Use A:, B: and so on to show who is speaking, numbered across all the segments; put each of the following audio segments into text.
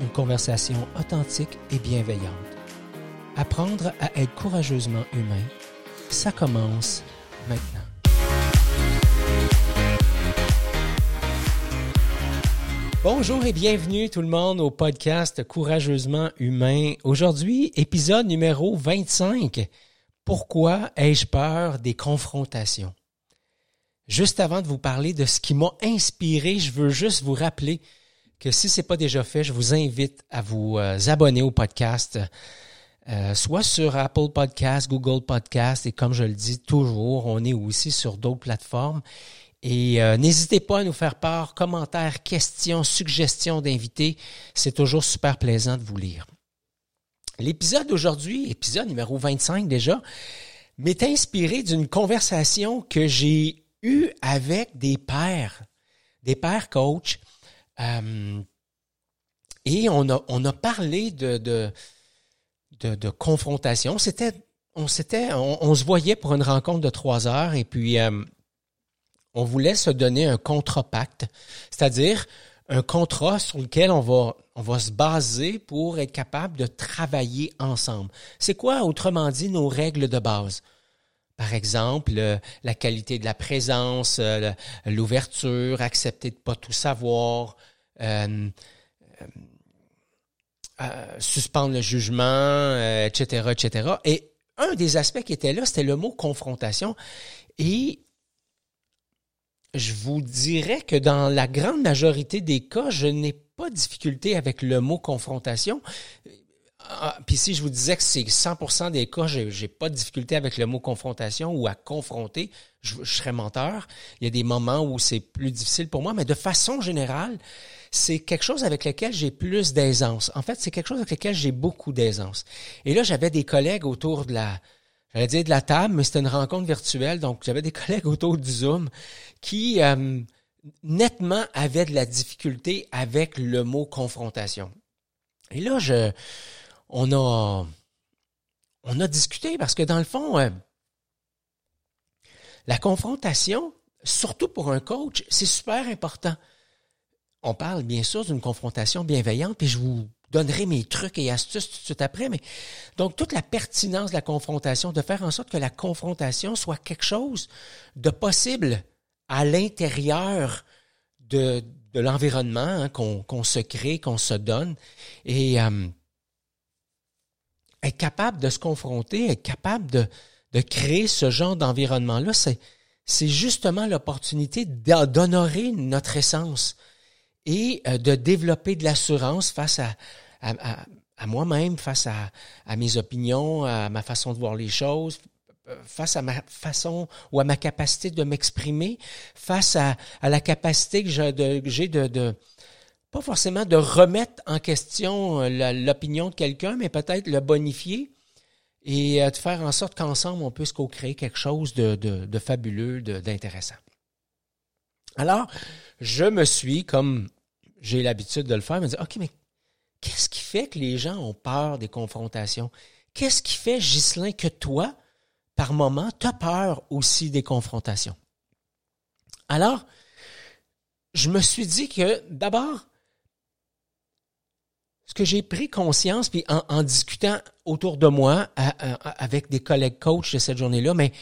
A: une conversation authentique et bienveillante. Apprendre à être courageusement humain, ça commence maintenant. Bonjour et bienvenue tout le monde au podcast Courageusement humain. Aujourd'hui, épisode numéro 25. Pourquoi ai-je peur des confrontations? Juste avant de vous parler de ce qui m'a inspiré, je veux juste vous rappeler que si ce n'est pas déjà fait, je vous invite à vous euh, abonner au podcast, euh, soit sur Apple Podcast, Google Podcast, et comme je le dis toujours, on est aussi sur d'autres plateformes. Et euh, n'hésitez pas à nous faire part, commentaires, questions, suggestions d'invités. C'est toujours super plaisant de vous lire. L'épisode d'aujourd'hui, épisode numéro 25 déjà, m'est inspiré d'une conversation que j'ai eue avec des pères, des pères coachs euh, et on a, on a parlé de, de, de, confrontation. C'était, on, s'était, on, se voyait pour une rencontre de trois heures et puis euh, on voulait se donner un contre-pacte, c'est-à-dire un contrat sur lequel on va, on va se baser pour être capable de travailler ensemble. C'est quoi, autrement dit, nos règles de base? Par exemple, la qualité de la présence, euh, l'ouverture, accepter de pas tout savoir, euh, euh, suspendre le jugement, etc., etc. Et un des aspects qui était là, c'était le mot confrontation. Et je vous dirais que dans la grande majorité des cas, je n'ai pas de difficulté avec le mot confrontation. Ah, puis si je vous disais que c'est 100% des cas, j'ai, j'ai pas de difficulté avec le mot confrontation ou à confronter, je, serais menteur. Il y a des moments où c'est plus difficile pour moi, mais de façon générale, c'est quelque chose avec lequel j'ai plus d'aisance. En fait, c'est quelque chose avec lequel j'ai beaucoup d'aisance. Et là, j'avais des collègues autour de la, j'allais dire de la table, mais c'était une rencontre virtuelle, donc j'avais des collègues autour du Zoom qui euh, nettement avaient de la difficulté avec le mot confrontation. Et là, je, on a, on a discuté parce que dans le fond, euh, la confrontation, surtout pour un coach, c'est super important. On parle bien sûr d'une confrontation bienveillante, puis je vous donnerai mes trucs et astuces tout de suite après, mais donc toute la pertinence de la confrontation, de faire en sorte que la confrontation soit quelque chose de possible à l'intérieur de, de l'environnement hein, qu'on se crée, qu'on se donne. Et euh, être capable de se confronter, être capable de, créer ce genre d'environnement-là, c'est, c'est justement l'opportunité d'honorer notre essence et euh, de développer de l'assurance face à, moi-même, face à, mes opinions, à ma façon de voir les choses, face à ma façon ou à ma capacité de m'exprimer, face à, la capacité que j'ai de, pas forcément de remettre en question euh, l'opinion de quelqu'un, mais peut-être le bonifier et euh, de faire en sorte qu'ensemble, on puisse co-créer quelque chose de, fabuleux, d'intéressant. Alors, je me suis, comme j'ai l'habitude de le faire, me dire, OK, mais qu'est-ce qui fait que les gens ont peur des confrontations? Qu'est-ce qui fait, Ghislain, que toi, par moment, tu as peur aussi des confrontations? Alors, je me suis dit que d'abord, ce que j'ai pris conscience, puis en, discutant autour de moi avec des collègues coachs de cette journée-là, mais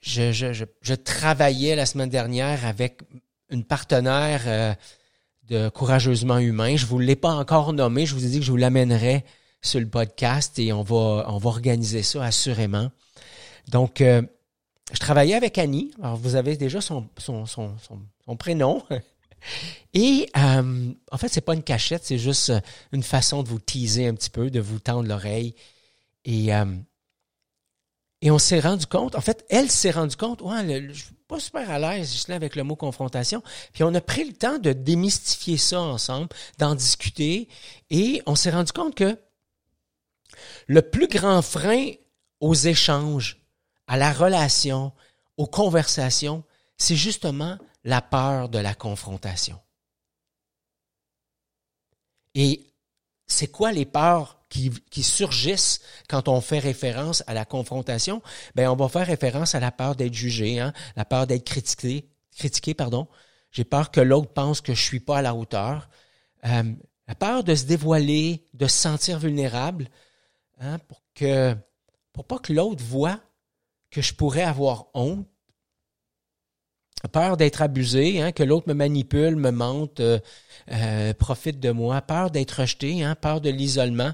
A: je, je, je, travaillais la semaine dernière avec une partenaire euh, de Courageusement Humain. Je vous l'ai pas encore nommé. Je vous ai dit que je vous l'amènerai sur le podcast et on va, on va organiser ça assurément. Donc, euh, je travaillais avec Annie. Alors, vous avez déjà son, son, son, son prénom. Et euh, en fait, c'est pas une cachette, c'est juste euh, une façon de vous teaser un petit peu, de vous tendre l'oreille. Et euh, Et on s'est rendu compte, en fait, elle s'est rendu compte, ouais, je suis pas super à l'aise avec le mot confrontation. Puis on a pris le temps de démystifier ça ensemble, d'en discuter, et on s'est rendu compte que le plus grand frein aux échanges, à la relation, aux conversations, c'est justement la peur de la confrontation. Et c'est quoi les peurs qui, surgissent quand on fait référence à la confrontation? Ben, on va faire référence à la peur d'être jugé, hein, la peur d'être critiqué, critiqué, pardon. J'ai peur que l'autre pense que je suis pas à la hauteur. Euh, la peur de se dévoiler, de se sentir vulnérable, hein, pour que, pour pas que l'autre voit que je pourrais avoir honte peur d'être abusé, hein, que l'autre me manipule, me mente, euh, euh, profite de moi, peur d'être rejeté, hein, peur de l'isolement,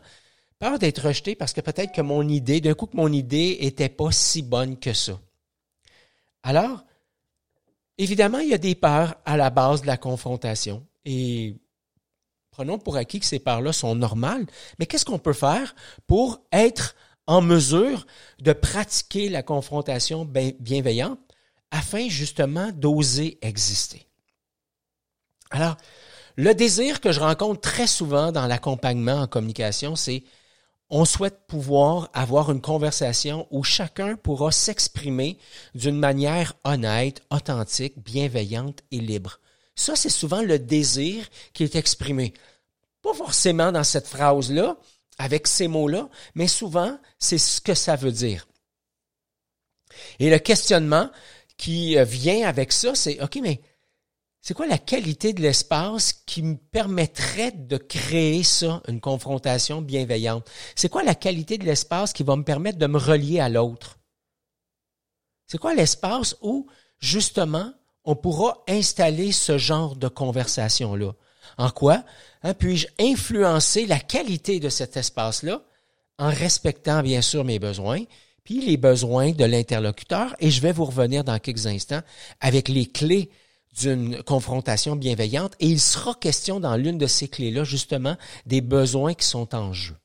A: peur d'être rejeté parce que peut-être que mon idée, d'un coup que mon idée était pas si bonne que ça. Alors, évidemment, il y a des peurs à la base de la confrontation. Et prenons pour acquis que ces peurs-là sont normales, mais qu'est-ce qu'on peut faire pour être en mesure de pratiquer la confrontation bienveillante? Afin justement d'oser exister. Alors, le désir que je rencontre très souvent dans l'accompagnement en communication, c'est on souhaite pouvoir avoir une conversation où chacun pourra s'exprimer d'une manière honnête, authentique, bienveillante et libre. Ça, c'est souvent le désir qui est exprimé. Pas forcément dans cette phrase-là, avec ces mots-là, mais souvent, c'est ce que ça veut dire. Et le questionnement, qui euh, vient avec ça, c'est OK, mais c'est quoi la qualité de l'espace qui me permettrait de créer ça, une confrontation bienveillante? C'est quoi la qualité de l'espace qui va me permettre de me relier à l'autre? C'est quoi l'espace où, justement, on pourra installer ce genre de conversation-là? En quoi? Hein, puis-je influencer la qualité de cet espace-là en respectant, bien sûr, mes besoins, puis les besoins de l'interlocuteur. Et je vais vous revenir dans quelques instants avec les clés d'une confrontation bienveillante. Et il sera question dans l'une de ces clés-là, justement, des besoins qui sont en jeu.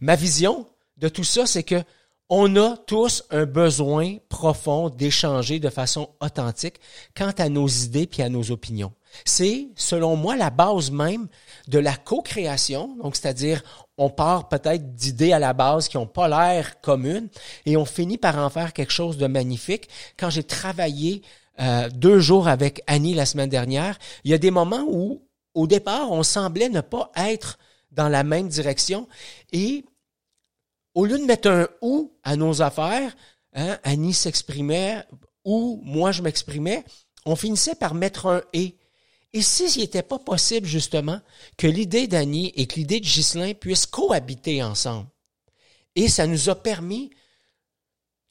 A: Ma vision de tout ça, c'est que on a tous un besoin profond d'échanger de façon authentique quant à nos idées puis à nos opinions. C'est, selon moi, la base même de la co-création. Donc, c'est-à-dire, on part peut-être d'idées à la base qui n'ont pas l'air communes et on finit par en faire quelque chose de magnifique. Quand j'ai travaillé euh, deux jours avec Annie la semaine dernière, il y a des moments où, au départ, on semblait ne pas être dans la même direction et au lieu de mettre un ou à nos affaires, hein, Annie s'exprimait ou moi je m'exprimais, on finissait par mettre un et. Et s'il n'était pas possible, justement, que l'idée d'Annie et que l'idée de Ghislain puissent cohabiter ensemble. Et ça nous a permis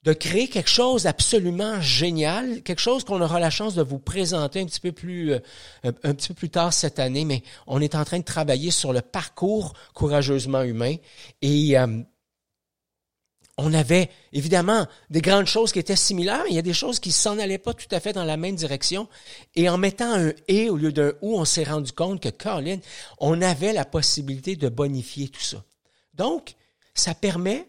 A: de créer quelque chose d'absolument génial, quelque chose qu'on aura la chance de vous présenter un petit peu plus euh, un petit peu plus tard cette année, mais on est en train de travailler sur le parcours courageusement humain et euh, on avait évidemment des grandes choses qui étaient similaires, il y a des choses qui s'en allaient pas tout à fait dans la même direction. Et en mettant un et au lieu d'un ou, on s'est rendu compte que, Caroline, on avait la possibilité de bonifier tout ça. Donc, ça permet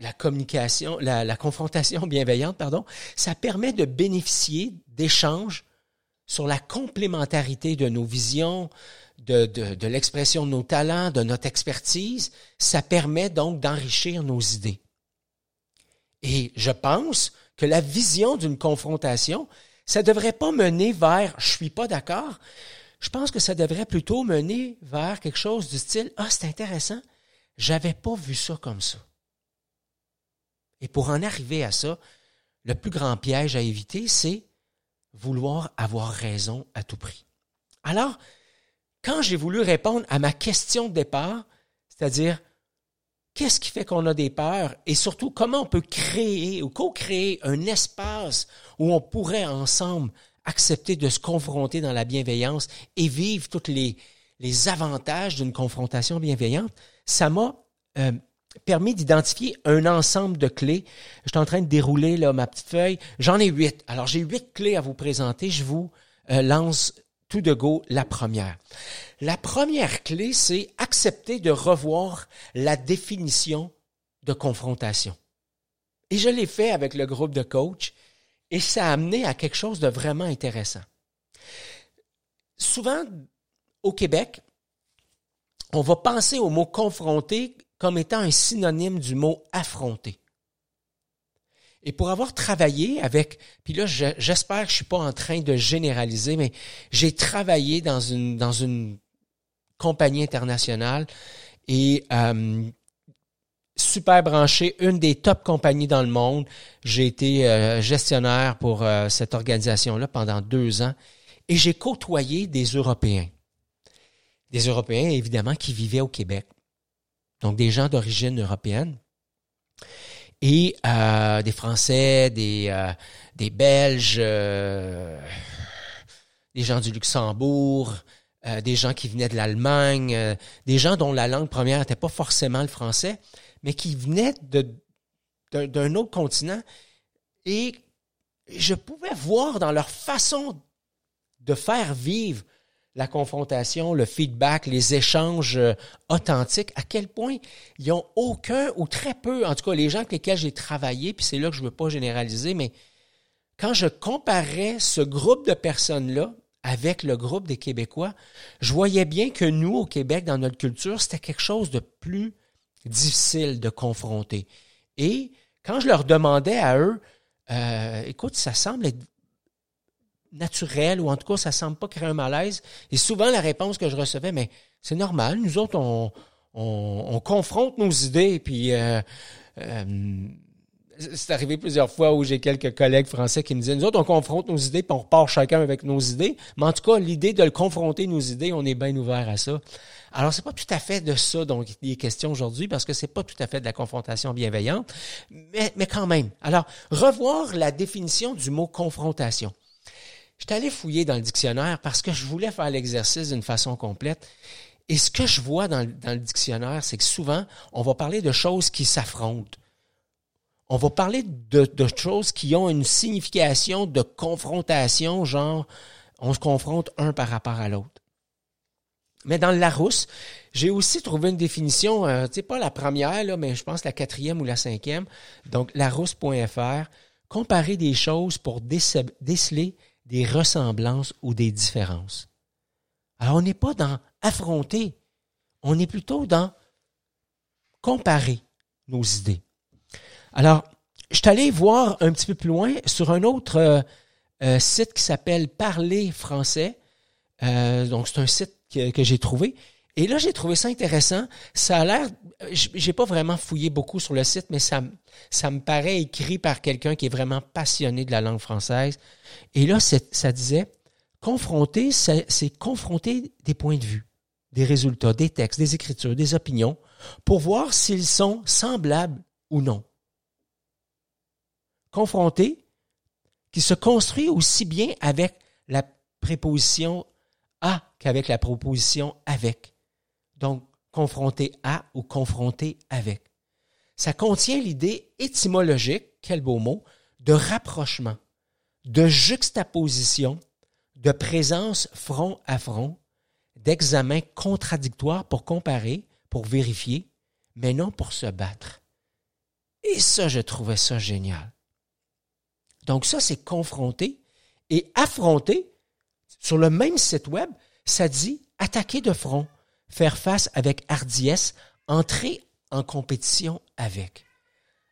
A: la communication, la, confrontation bienveillante, pardon, ça permet de bénéficier d'échanges sur la complémentarité de nos visions, de, de l'expression de nos talents, de notre expertise. Ça permet donc d'enrichir nos idées. Et je pense que la vision d'une confrontation, ça ne devrait pas mener vers je suis pas d'accord. Je pense que ça devrait plutôt mener vers quelque chose du style Ah, c'est intéressant, j'avais pas vu ça comme ça. Et pour en arriver à ça, le plus grand piège à éviter, c'est vouloir avoir raison à tout prix. Alors, quand j'ai voulu répondre à ma question de départ, c'est-à-dire qu'est-ce qui fait qu'on a des peurs et surtout comment on peut créer ou co-créer un espace où on pourrait ensemble accepter de se confronter dans la bienveillance et vivre tous les, les avantages d'une confrontation bienveillante, ça m'a euh, permis d'identifier un ensemble de clés. Je suis en train de dérouler là, ma petite feuille. J'en ai huit. Alors, j'ai huit clés à vous présenter. Je vous euh, lance tout de go la première. La première clé, c'est accepter de revoir la définition de confrontation. Et je l'ai fait avec le groupe de coach et ça a amené à quelque chose de vraiment intéressant. Souvent, au Québec, on va penser au mot confronter comme étant un synonyme du mot affronter. Et pour avoir travaillé avec, puis là, j'espère que je suis pas en train de généraliser, mais j'ai travaillé dans une dans une compagnie internationale et euh, super branché, une des top compagnies dans le monde. J'ai été euh, gestionnaire pour euh, cette organisation-là pendant deux ans et j'ai côtoyé des Européens. Des Européens, évidemment, qui vivaient au Québec. Donc, des gens d'origine européenne et euh, des Français, des, euh, des Belges, euh, des gens du Luxembourg, des gens qui venaient de l'Allemagne, des gens dont la langue première n'était pas forcément le français, mais qui venaient d'un autre continent. Et je pouvais voir dans leur façon de faire vivre la confrontation, le feedback, les échanges euh, authentiques, à quel point ils ont aucun ou très peu, en tout cas les gens avec lesquels j'ai travaillé, puis c'est là que je ne veux pas généraliser, mais quand je comparais ce groupe de personnes-là avec le groupe des Québécois, je voyais bien que nous, au Québec, dans notre culture, c'était quelque chose de plus difficile de confronter. Et quand je leur demandais à eux, euh, écoute, ça semble être naturel ou en tout cas, ça semble pas créer un malaise. Et souvent, la réponse que je recevais, mais c'est normal, nous autres, on, on, confronte nos idées, puis euh, euh, c'est arrivé plusieurs fois où j'ai quelques collègues français qui me disaient, nous autres, on confronte nos idées, puis on repart chacun avec nos idées. Mais en tout cas, l'idée de le confronter nos idées, on est bien ouvert à ça. Alors, c'est pas tout à fait de ça dont il est question aujourd'hui, parce que c'est pas tout à fait de la confrontation bienveillante, mais, mais quand même. Alors, revoir la définition du mot confrontation. Je suis allé fouiller dans le dictionnaire parce que je voulais faire l'exercice d'une façon complète. Et ce que je vois dans, le dictionnaire, c'est que souvent, on va parler de choses qui s'affrontent. On va parler de, choses qui ont une signification de confrontation, genre on se confronte un par rapport à l'autre. Mais dans le Larousse, j'ai aussi trouvé une définition, euh, sais pas la première, là, mais je pense la quatrième ou la cinquième. Donc, larousse.fr, comparer des choses pour déceler des ressemblances ou des différences. Alors, on n'est pas dans affronter, on est plutôt dans comparer nos idées. Alors, je suis allé voir un petit peu plus loin sur un autre euh, euh, site qui s'appelle Parler français. Euh, donc, c'est un site que, que j'ai trouvé. Et là, j'ai trouvé ça intéressant. Ça a l'air, j'ai pas vraiment fouillé beaucoup sur le site, mais ça, ça me paraît écrit par quelqu'un qui est vraiment passionné de la langue française. Et là, ça disait, confronter, c'est confronter des points de vue, des résultats, des textes, des écritures, des opinions, pour voir s'ils sont semblables ou non. Confronter, qui se construit aussi bien avec la préposition à qu'avec la proposition avec. Donc, confronter à ou confronter avec. Ça contient l'idée étymologique, quel beau mot, de rapprochement, de juxtaposition, de présence front à front, d'examen contradictoire pour comparer, pour vérifier, mais non pour se battre. Et ça, je trouvais ça génial. Donc ça, c'est confronter et affronter. Sur le même site web, ça dit attaquer de front, faire face avec hardiesse, entrer en compétition avec.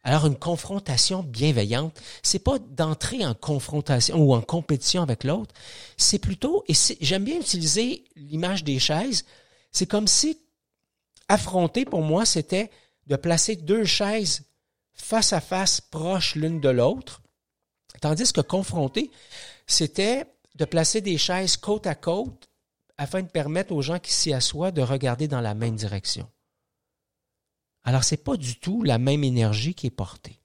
A: Alors une confrontation bienveillante, c'est pas d'entrer en confrontation ou en compétition avec l'autre, c'est plutôt et j'aime bien utiliser l'image des chaises, c'est comme si affronter pour moi c'était de placer deux chaises face à face proches l'une de l'autre, tandis que confronter c'était de placer des chaises côte à côte afin de permettre aux gens qui s'y assoient de regarder dans la même direction. Alors, c'est pas du tout la même énergie qui est portée.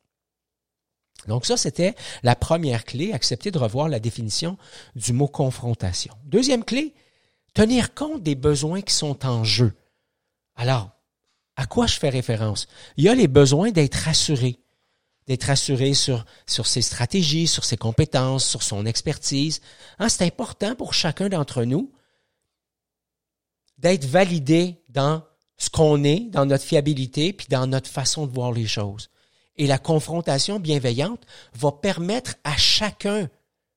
A: Donc ça, c'était la première clé, accepter de revoir la définition du mot confrontation. Deuxième clé, tenir compte des besoins qui sont en jeu. Alors, à quoi je fais référence? Il y a les besoins d'être rassuré, d'être rassuré sur, sur ses stratégies, sur ses compétences, sur son expertise. Hein, c'est important pour chacun d'entre nous d'être validé dans ce qu'on est, dans notre fiabilité, puis dans notre façon de voir les choses. Et la confrontation bienveillante va permettre à chacun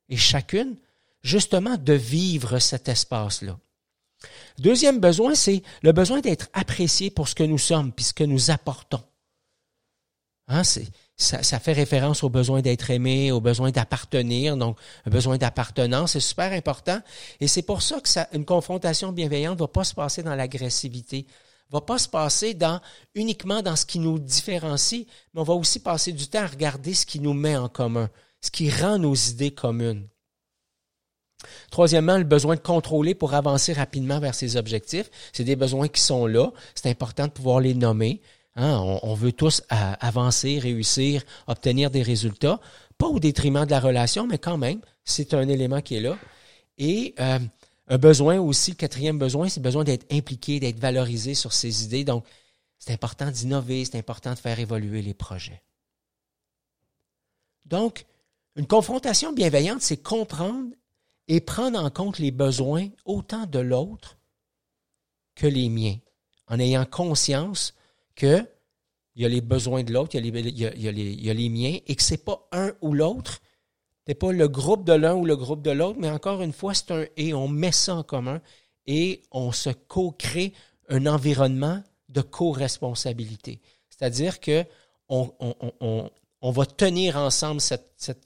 A: et chacune, justement, de vivre cet espace-là. Deuxième besoin, c'est le besoin d'être apprécié pour ce que nous sommes, puis ce que nous apportons. Hein, ça, ça, fait référence au besoin d'être aimé, au besoin d'appartenir, donc un besoin d'appartenance, c'est super important. Et c'est pour ça que une confrontation bienveillante ne va pas se passer dans l'agressivité, va pas se passer dans uniquement dans ce qui nous différencie, mais on va aussi passer du temps à regarder ce qui nous met en commun, ce qui rend nos idées communes. Troisièmement, le besoin de contrôler pour avancer rapidement vers ses objectifs. C'est des besoins qui sont là. C'est important de pouvoir les nommer. Hein. On, veut tous avancer, réussir, obtenir des résultats. Pas au détriment de la relation, mais quand même, c'est un élément qui est là. Et euh, un besoin aussi, le quatrième besoin, c'est le besoin d'être impliqué, d'être valorisé sur ses idées. Donc, c'est important d'innover, c'est important de faire évoluer les projets. Donc, une confrontation bienveillante, c'est comprendre et prendre en compte les besoins autant de l'autre que les miens, en ayant conscience que il y a les besoins de l'autre, il, y a les miens, et que ce n'est pas un ou l'autre, n'est pas le groupe de l'un ou le groupe de l'autre, mais encore une fois, c'est un et, on met ça en commun et on se co-crée un environnement de co-responsabilité. C'est-à-dire que on, on, on, va tenir ensemble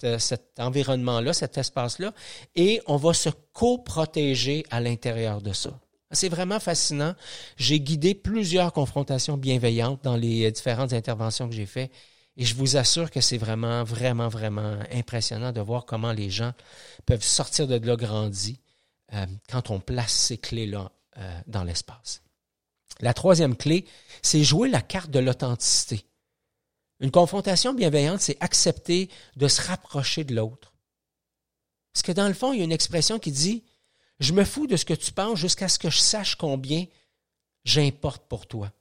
A: euh, cet environnement-là, cet espace-là, et on va se co-protéger à l'intérieur de ça. C'est vraiment fascinant. J'ai guidé plusieurs confrontations bienveillantes dans les différentes interventions que j'ai faites et je vous assure que c'est vraiment, vraiment, vraiment impressionnant de voir comment les gens peuvent sortir de là euh, quand on place ces clés-là euh, dans l'espace. La troisième clé, c'est jouer la carte de l'authenticité. Une confrontation bienveillante, c'est accepter de se rapprocher de l'autre. Parce que dans le fond, il y a une expression qui dit Je me fous de ce que tu penses jusqu'à ce que je sache combien j'importe pour toi.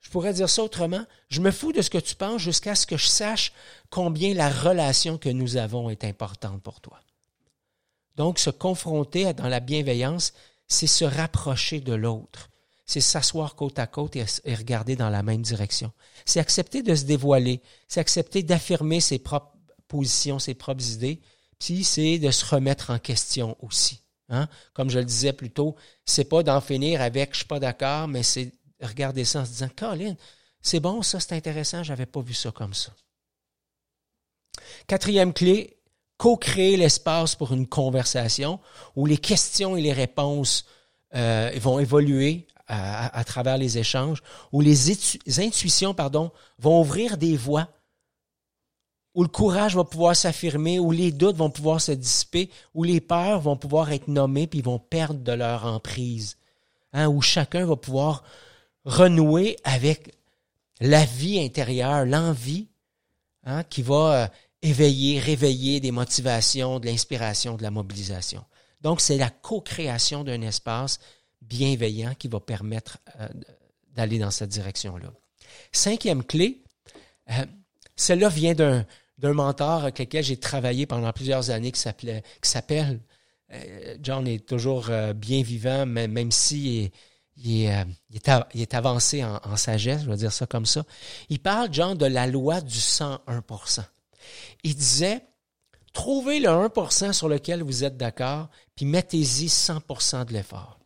A: Je pourrais dire ça autrement. Je me fous de ce que tu penses jusqu'à ce que je sache combien la relation que nous avons est importante pour toi. Donc, se confronter dans la bienveillance, c'est se rapprocher de l'autre. C'est s'asseoir côte à côte et, regarder dans la même direction. C'est accepter de se dévoiler. C'est accepter d'affirmer ses propres positions, ses propres idées. C'est de se remettre en question aussi. Hein? Comme je le disais plus tôt, c'est pas d'en finir avec je suis pas d'accord, mais c'est regarder ça en se disant, Colin, c'est bon, ça, c'est intéressant, j'avais pas vu ça comme ça. Quatrième clé, co-créer l'espace pour une conversation où les questions et les réponses euh, vont évoluer à, travers les échanges, où les, intuitions pardon, vont ouvrir des voies, où le courage va pouvoir s'affirmer, où les doutes vont pouvoir se dissiper, où les peurs vont pouvoir être nommées puis vont perdre de leur emprise, hein, où chacun va pouvoir renouer avec la vie intérieure, l'envie hein, qui va euh, éveiller, réveiller des motivations, de l'inspiration, de la mobilisation. Donc, c'est la co-création d'un espace bienveillant qui va permettre euh, d'aller dans cette direction-là. Cinquième clé, euh, celle-là vient d'un, d'un mentor avec lequel j'ai travaillé pendant plusieurs années qui s'appelait, qui s'appelle, John est toujours bien vivant, même si euh, il est, avancé en, sagesse, je vais dire ça comme ça. Il parle, genre, de la loi du 101% Il disait, trouvez le 1% sur lequel vous êtes d'accord, puis mettez-y 100% de l'effort.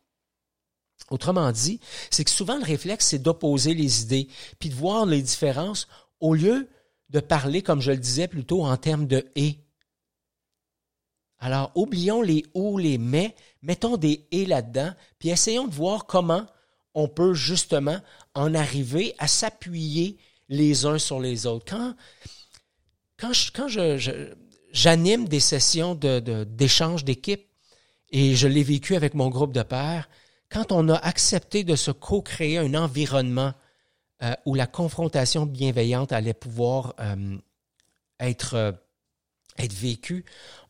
A: Autrement dit, c'est que souvent le réflexe, c'est d'opposer les idées, puis de voir les différences au lieu de parler, comme je le disais plutôt, en termes de et. Alors, oublions les ou, les mais, mettons des et là-dedans, puis essayons de voir comment on peut justement en arriver à s'appuyer les uns sur les autres. Quand, j'anime des sessions d'échange d'équipe, et je l'ai vécu avec mon groupe de pairs, quand on a accepté de se co-créer un environnement euh, où la confrontation bienveillante allait pouvoir euh, être, euh, être vécue,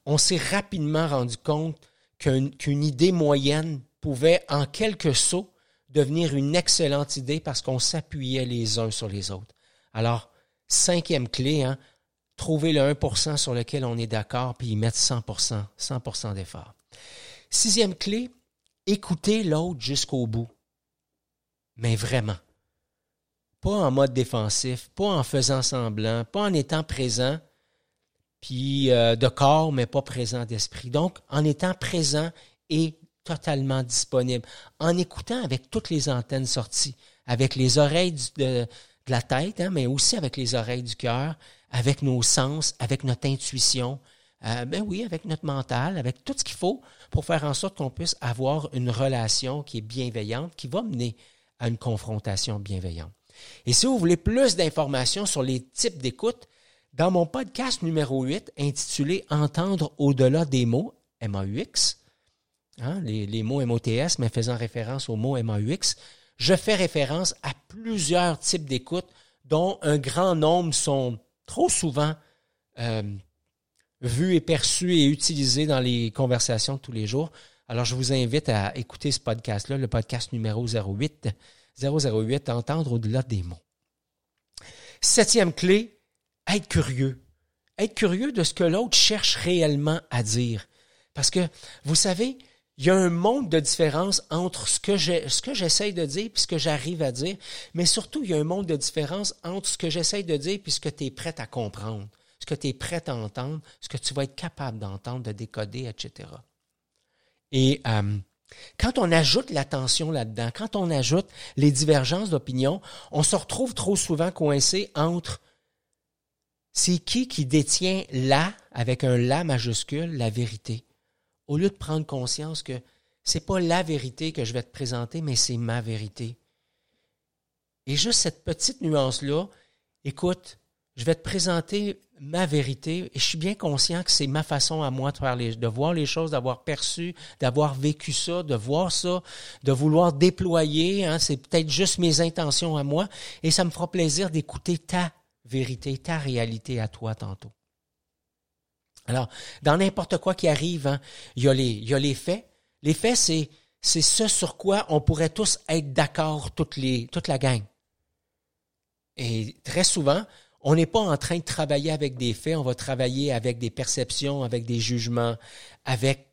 A: on s'est rapidement rendu compte qu'une idée moyenne pouvait, en quelques sauts, devenir une excellente idée parce qu'on s'appuyait les uns sur les autres. Alors, cinquième clé, hein, trouver le 1% sur lequel on est d'accord, puis y mettre 100% 100% d'effort. Sixième clé, écouter l'autre jusqu'au bout. mais vraiment. Pas en mode défensif, pas en faisant semblant, pas en étant présent, puis euh, de corps, mais pas présent d'esprit. Donc, en étant présent et totalement disponible, en écoutant avec toutes les antennes sorties, avec les oreilles de, la tête, hein, mais aussi avec les oreilles du cœur, avec nos sens, avec notre intuition, euh, ben oui, avec notre mental, avec tout ce qu'il faut pour faire en sorte qu'on puisse avoir une relation qui est bienveillante, qui va mener à une confrontation bienveillante. Et si vous voulez plus d'informations sur les types d'écoute, dans mon podcast numéro 8 intitulé Entendre au-delà des mots, MAUX, hein, les, les, mots MOTS, mais faisant référence aux mots MAUX, je fais référence à plusieurs types d'écoute dont un grand nombre sont trop souvent euh, vus et perçus et utilisés dans les conversations de tous les jours. Alors, je vous invite à écouter ce podcast-là, le podcast numéro 08, 008, Entendre au-delà des mots. Septième clé, être curieux. Être curieux de ce que l'autre cherche réellement à dire. Parce que, vous savez, il y a un monde de différence entre ce que j'essaye de dire et ce que j'arrive à dire, mais surtout, il y a un monde de différence entre ce que j'essaye de dire et ce que tu es prêt à comprendre, ce que tu es prêt à entendre, ce que tu vas être capable d'entendre, de décoder, etc. Et quand on ajoute l'attention là-dedans, quand on ajoute les divergences d'opinion, on se retrouve trop souvent coincé entre c'est qui qui détient là, avec un la majuscule, la vérité au lieu de prendre conscience que c'est pas la vérité que je vais te présenter, mais c'est ma vérité. Et juste cette petite nuance-là, écoute, je vais te présenter ma vérité et je suis bien conscient que c'est ma façon à moi de, faire de voir les choses, d'avoir perçu, d'avoir vécu ça, de voir ça, de vouloir déployer. Hein, c'est peut-être juste mes intentions à moi et ça me fera plaisir d'écouter ta vérité, ta réalité à toi tantôt. Alors, dans n'importe quoi qui arrive, hein, il, y a les, il y a les faits. Les faits, c'est, c'est ce sur quoi on pourrait tous être d'accord, toute, les, toute la gang. Et très souvent, on n'est pas en train de travailler avec des faits, on va travailler avec des perceptions, avec des jugements, avec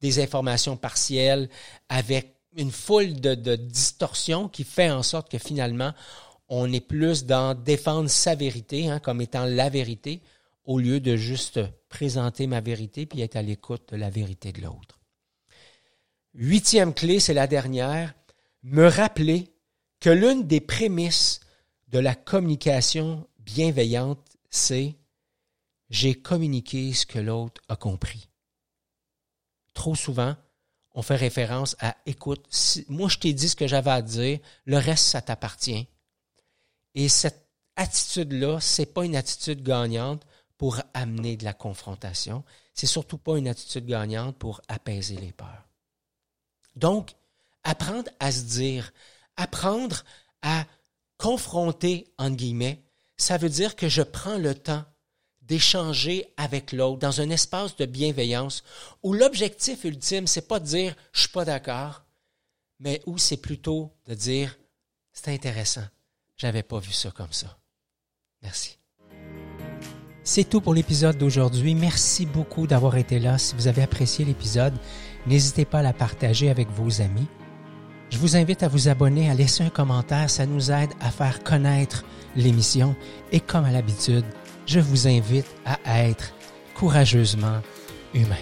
A: des informations partielles, avec une foule de, distorsions qui fait en sorte que finalement, on est plus dans défendre sa vérité hein, comme étant la vérité, au lieu de juste présenter ma vérité puis être à l'écoute de la vérité de l'autre. Huitième clé, c'est la dernière, me rappeler que l'une des prémices de la communication bienveillante, c'est j'ai communiqué ce que l'autre a compris. Trop souvent, on fait référence à écoute, moi je t'ai dit ce que j'avais à dire, le reste ça t'appartient. Et cette attitude-là, c'est pas une attitude gagnante pour amener de la confrontation. C'est surtout pas une attitude gagnante pour apaiser les peurs. Donc, apprendre à se dire, apprendre à confronter, entre guillemets, ça veut dire que je prends le temps d'échanger avec l'autre dans un espace de bienveillance où l'objectif ultime, c'est pas de dire je suis pas d'accord, mais où c'est plutôt de dire c'est intéressant, j'avais pas vu ça comme ça. Merci. C'est tout pour l'épisode d'aujourd'hui. Merci beaucoup d'avoir été là. Si vous avez apprécié l'épisode, n'hésitez pas à la partager avec vos amis. Je vous invite à vous abonner, à laisser un commentaire. Ça nous aide à faire connaître l'émission. Et comme à l'habitude, je vous invite à être courageusement humain.